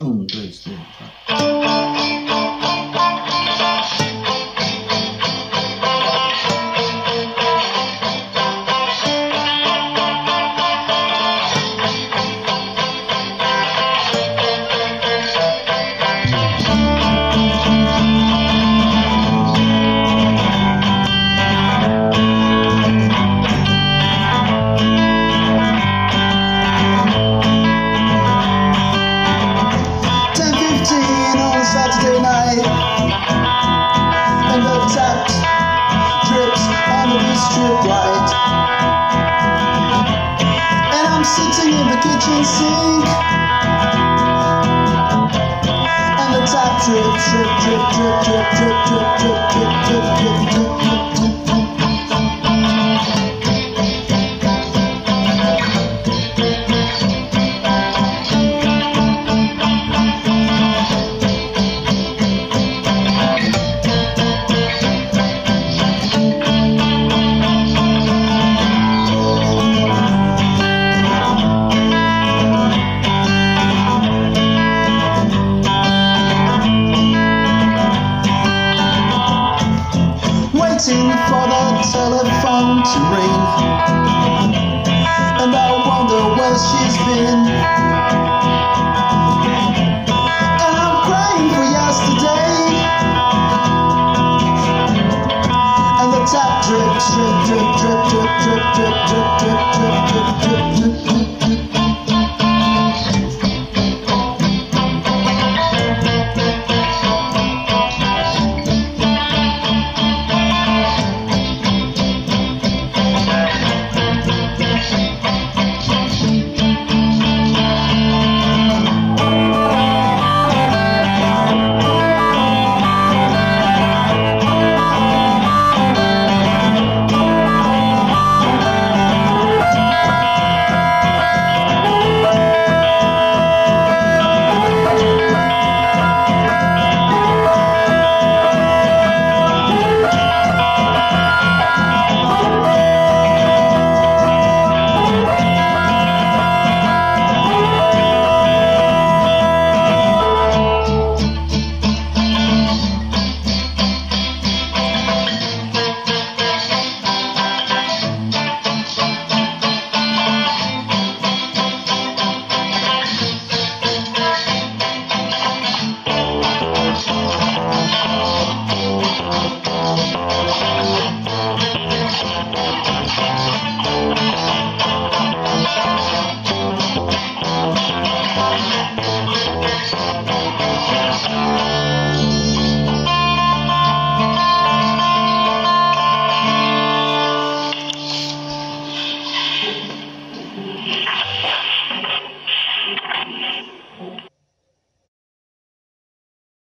嗯，对，是。Night And the tap drips under the strip light And I'm sitting in the kitchen sink And the tap drip, drip, drip, drip, drip, drip, drip, drip, drip, drip, drip, drip, drip, waiting for the telephone to ring. And I wonder where she's been. And I'm for yesterday. And the tap drip, drip, drip, drip, drip, drip, drip, drip, drip, drip, drip, drip.